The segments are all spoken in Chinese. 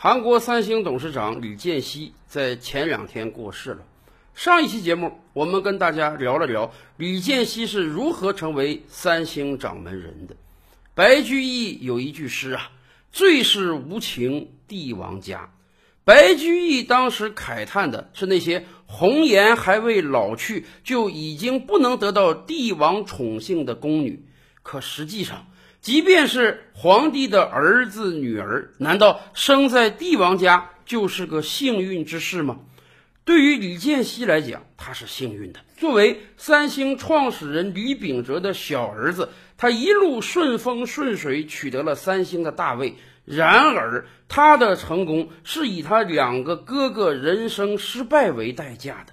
韩国三星董事长李健熙在前两天过世了。上一期节目，我们跟大家聊了聊李健熙是如何成为三星掌门人的。白居易有一句诗啊：“最是无情帝王家。”白居易当时慨叹的是那些红颜还未老去就已经不能得到帝王宠幸的宫女。可实际上，即便是皇帝的儿子女儿，难道生在帝王家就是个幸运之事吗？对于李健熙来讲，他是幸运的。作为三星创始人李秉哲的小儿子，他一路顺风顺水，取得了三星的大位。然而，他的成功是以他两个哥哥人生失败为代价的。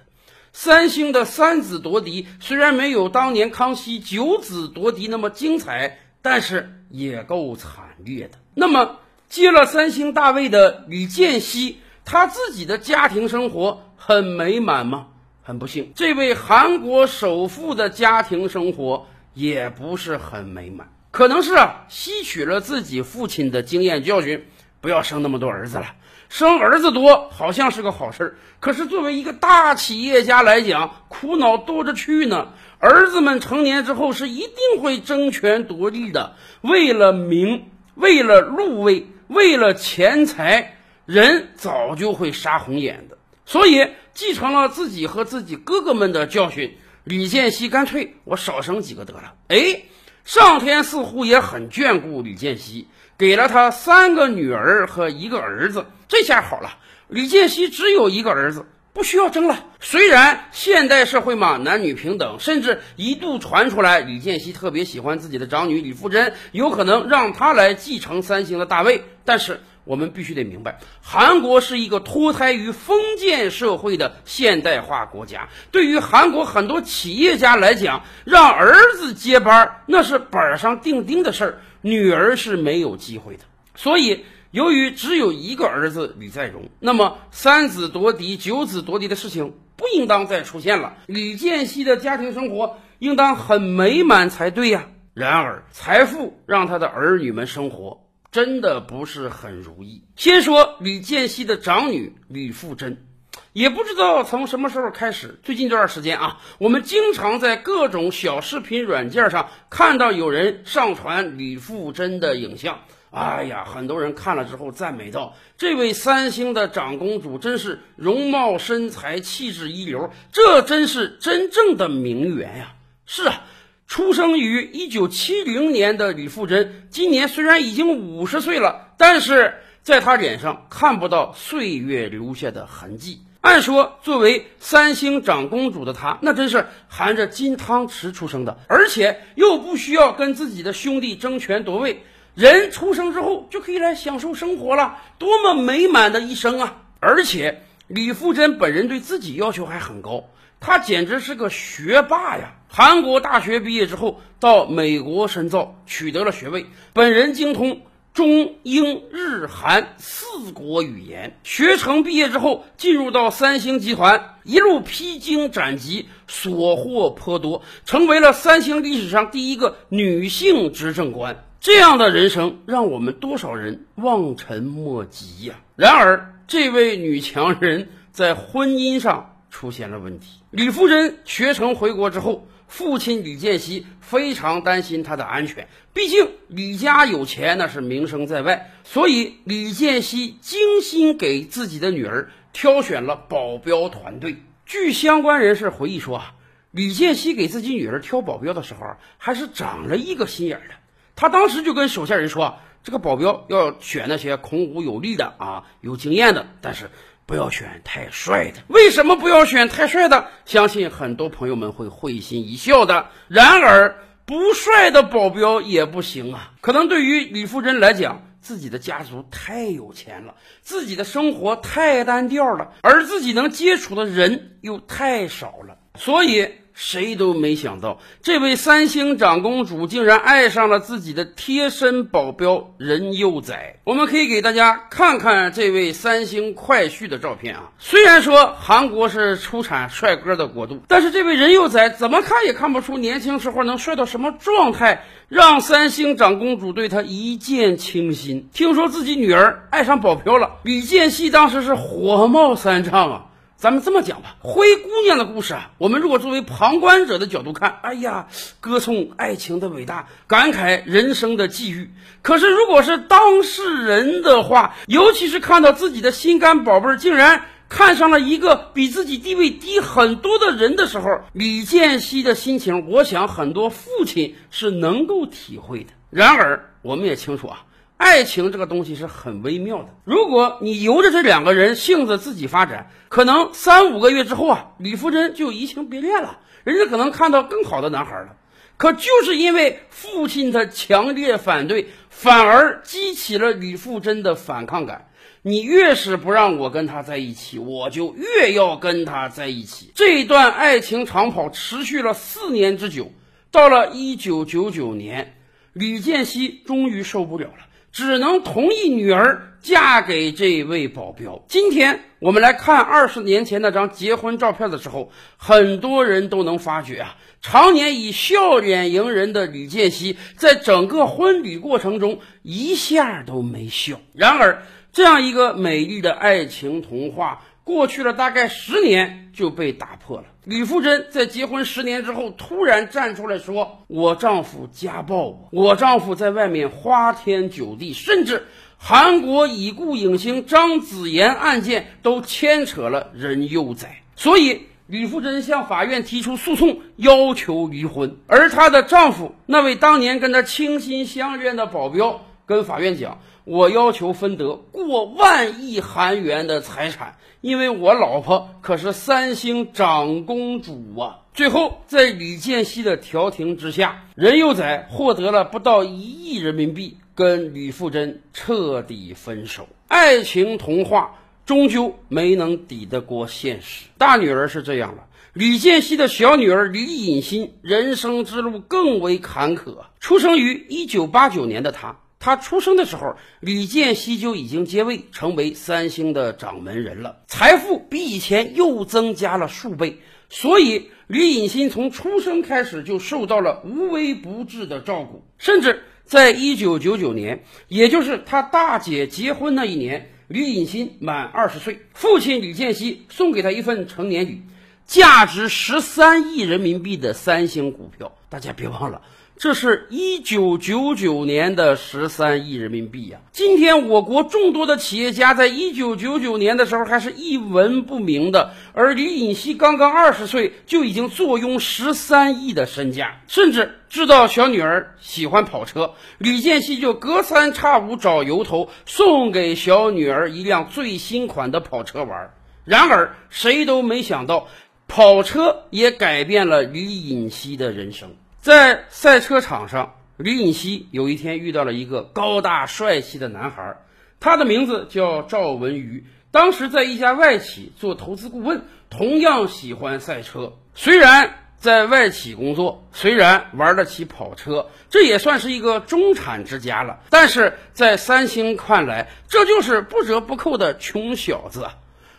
三星的三子夺嫡虽然没有当年康熙九子夺嫡那么精彩。但是也够惨烈的。那么接了三星大卫的李健熙，他自己的家庭生活很美满吗？很不幸，这位韩国首富的家庭生活也不是很美满。可能是啊，吸取了自己父亲的经验教训，不要生那么多儿子了。生儿子多好像是个好事儿，可是作为一个大企业家来讲，苦恼多着去呢。儿子们成年之后是一定会争权夺利的，为了名，为了禄位，为了钱财，人早就会杀红眼的。所以继承了自己和自己哥哥们的教训，李建熙干脆我少生几个得了。哎，上天似乎也很眷顾李建熙，给了他三个女儿和一个儿子。这下好了，李健熙只有一个儿子。不需要争了。虽然现代社会嘛，男女平等，甚至一度传出来李健熙特别喜欢自己的长女李富真，有可能让她来继承三星的大位。但是我们必须得明白，韩国是一个脱胎于封建社会的现代化国家。对于韩国很多企业家来讲，让儿子接班那是板上钉钉的事儿，女儿是没有机会的。所以。由于只有一个儿子李在镕，那么三子夺嫡、九子夺嫡的事情不应当再出现了。李建熙的家庭生活应当很美满才对呀。然而，财富让他的儿女们生活真的不是很如意。先说李建熙的长女李富珍，也不知道从什么时候开始，最近这段时间啊，我们经常在各种小视频软件上看到有人上传李富真的影像。哎呀，很多人看了之后赞美道：“这位三星的长公主真是容貌身材气质一流，这真是真正的名媛呀！”是啊，出生于一九七零年的李富真，今年虽然已经五十岁了，但是在她脸上看不到岁月留下的痕迹。按说，作为三星长公主的她，那真是含着金汤匙出生的，而且又不需要跟自己的兄弟争权夺位。人出生之后就可以来享受生活了，多么美满的一生啊！而且李富真本人对自己要求还很高，他简直是个学霸呀！韩国大学毕业之后，到美国深造，取得了学位，本人精通中英日韩四国语言。学成毕业之后，进入到三星集团，一路披荆斩棘，所获颇多，成为了三星历史上第一个女性执政官。这样的人生，让我们多少人望尘莫及呀！然而，这位女强人在婚姻上出现了问题。李富真学成回国之后，父亲李建熙非常担心她的安全，毕竟李家有钱，那是名声在外。所以，李建熙精心给自己的女儿挑选了保镖团队。据相关人士回忆说啊，李建熙给自己女儿挑保镖的时候，还是长了一个心眼的。他当时就跟手下人说：“这个保镖要选那些孔武有力的啊，有经验的，但是不要选太帅的。为什么不要选太帅的？相信很多朋友们会会心一笑的。然而，不帅的保镖也不行啊。可能对于李富珍来讲，自己的家族太有钱了，自己的生活太单调了，而自己能接触的人又太少了，所以。”谁都没想到，这位三星长公主竟然爱上了自己的贴身保镖任佑宰。我们可以给大家看看这位三星快婿的照片啊。虽然说韩国是出产帅哥的国度，但是这位任佑宰怎么看也看不出年轻时候能帅到什么状态，让三星长公主对他一见倾心。听说自己女儿爱上保镖了，李健熙当时是火冒三丈啊。咱们这么讲吧，灰姑娘的故事啊，我们如果作为旁观者的角度看，哎呀，歌颂爱情的伟大，感慨人生的际遇。可是如果是当事人的话，尤其是看到自己的心肝宝贝儿竟然看上了一个比自己地位低很多的人的时候，李建熙的心情，我想很多父亲是能够体会的。然而，我们也清楚啊。爱情这个东西是很微妙的。如果你由着这两个人性子自己发展，可能三五个月之后啊，李富真就移情别恋了，人家可能看到更好的男孩了。可就是因为父亲的强烈反对，反而激起了李富真的反抗感。你越是不让我跟他在一起，我就越要跟他在一起。这段爱情长跑持续了四年之久，到了一九九九年，李建熙终于受不了了。只能同意女儿嫁给这位保镖。今天我们来看二十年前那张结婚照片的时候，很多人都能发觉啊，常年以笑脸迎人的李健熙，在整个婚礼过程中一下都没笑。然而，这样一个美丽的爱情童话。过去了大概十年就被打破了。李富真在结婚十年之后突然站出来说：“我丈夫家暴我，我丈夫在外面花天酒地，甚至韩国已故影星张子妍案件都牵扯了人幼崽。”所以李富真向法院提出诉讼，要求离婚。而她的丈夫那位当年跟她倾心相恋的保镖跟法院讲：“我要求分得过万亿韩元的财产。”因为我老婆可是三星长公主啊！最后在李健熙的调停之下，任佑宰获得了不到一亿人民币，跟李富真彻底分手。爱情童话终究没能抵得过现实。大女儿是这样了，李健熙的小女儿李尹欣人生之路更为坎坷。出生于一九八九年的她。他出生的时候，李健熙就已经接位，成为三星的掌门人了，财富比以前又增加了数倍。所以李隐欣从出生开始就受到了无微不至的照顾，甚至在一九九九年，也就是他大姐结婚那一年，李隐欣满二十岁，父亲李健熙送给他一份成年礼，价值十三亿人民币的三星股票。大家别忘了。这是一九九九年的十三亿人民币呀！今天我国众多的企业家在一九九九年的时候还是一文不名的，而李尹锡刚刚二十岁就已经坐拥十三亿的身价，甚至知道小女儿喜欢跑车，李建熙就隔三差五找由头送给小女儿一辆最新款的跑车玩。然而谁都没想到，跑车也改变了李尹锡的人生。在赛车场上，李尹锡有一天遇到了一个高大帅气的男孩，他的名字叫赵文瑜。当时在一家外企做投资顾问，同样喜欢赛车。虽然在外企工作，虽然玩得起跑车，这也算是一个中产之家了。但是在三星看来，这就是不折不扣的穷小子。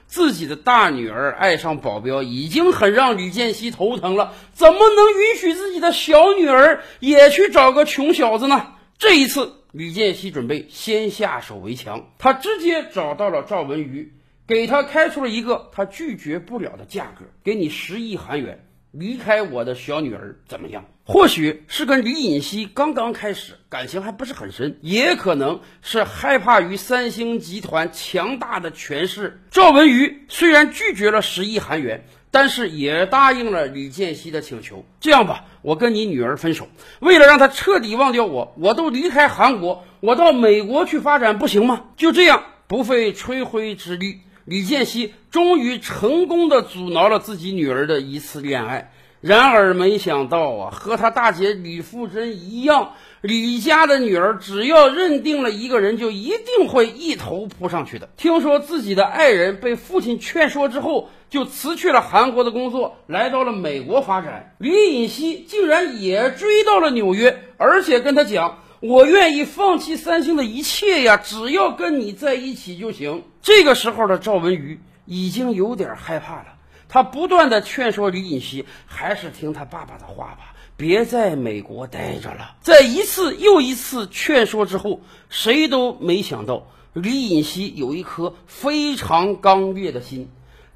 自己的大女儿爱上保镖，已经很让吕建熙头疼了，怎么能允许自己的小女儿也去找个穷小子呢？这一次，吕建熙准备先下手为强，他直接找到了赵文瑜，给他开出了一个他拒绝不了的价格，给你十亿韩元。离开我的小女儿怎么样？或许是跟李尹锡刚刚开始感情还不是很深，也可能是害怕于三星集团强大的权势。赵文瑜虽然拒绝了十亿韩元，但是也答应了李健熙的请求。这样吧，我跟你女儿分手，为了让她彻底忘掉我，我都离开韩国，我到美国去发展，不行吗？就这样，不费吹灰之力。李健熙终于成功的阻挠了自己女儿的一次恋爱，然而没想到啊，和他大姐李富珍一样，李家的女儿只要认定了一个人，就一定会一头扑上去的。听说自己的爱人被父亲劝说之后，就辞去了韩国的工作，来到了美国发展。李尹熙竟然也追到了纽约，而且跟他讲：“我愿意放弃三星的一切呀，只要跟你在一起就行。”这个时候的赵文瑜已经有点害怕了。他不断的劝说李尹熙，还是听他爸爸的话吧，别在美国待着了。在一次又一次劝说之后，谁都没想到李尹熙有一颗非常刚烈的心。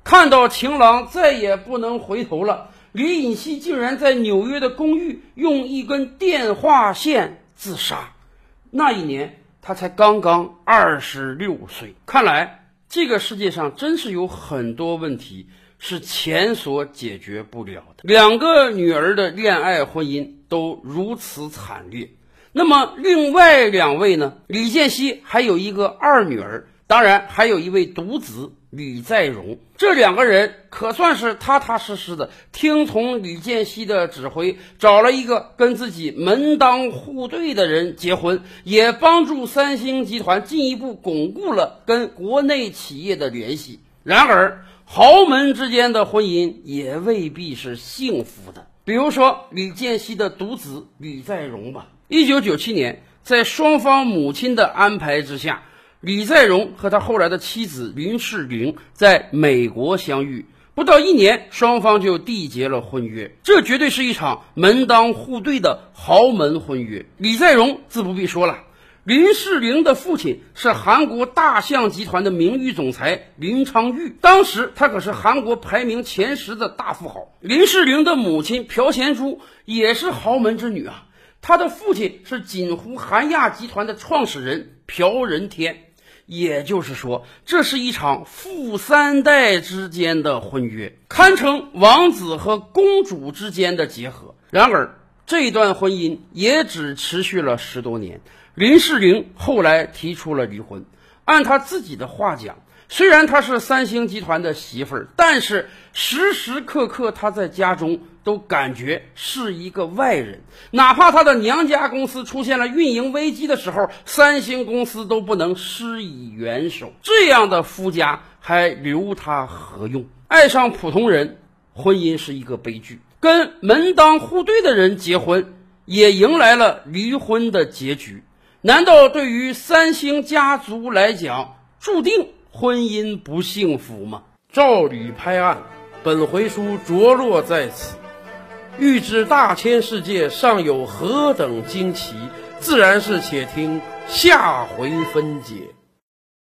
看到情郎再也不能回头了，李尹熙竟然在纽约的公寓用一根电话线自杀。那一年他才刚刚二十六岁。看来这个世界上真是有很多问题。是钱所解决不了的。两个女儿的恋爱婚姻都如此惨烈，那么另外两位呢？李建熙还有一个二女儿，当然还有一位独子李在镕。这两个人可算是踏踏实实的听从李建熙的指挥，找了一个跟自己门当户对的人结婚，也帮助三星集团进一步巩固了跟国内企业的联系。然而。豪门之间的婚姻也未必是幸福的。比如说李建熙的独子李在镕吧。一九九七年，在双方母亲的安排之下，李在镕和他后来的妻子林世玲在美国相遇，不到一年，双方就缔结了婚约。这绝对是一场门当户对的豪门婚约。李在镕自不必说了。林世玲的父亲是韩国大象集团的名誉总裁林昌钰，当时他可是韩国排名前十的大富豪。林世玲的母亲朴贤珠也是豪门之女啊，她的父亲是锦湖韩亚集团的创始人朴仁天，也就是说，这是一场富三代之间的婚约，堪称王子和公主之间的结合。然而，这段婚姻也只持续了十多年。林世玲后来提出了离婚。按他自己的话讲，虽然她是三星集团的媳妇儿，但是时时刻刻她在家中都感觉是一个外人。哪怕她的娘家公司出现了运营危机的时候，三星公司都不能施以援手。这样的夫家还留她何用？爱上普通人，婚姻是一个悲剧；跟门当户对的人结婚，也迎来了离婚的结局。难道对于三星家族来讲，注定婚姻不幸福吗？照吕拍案，本回书着落在此。欲知大千世界尚有何等惊奇，自然是且听下回分解。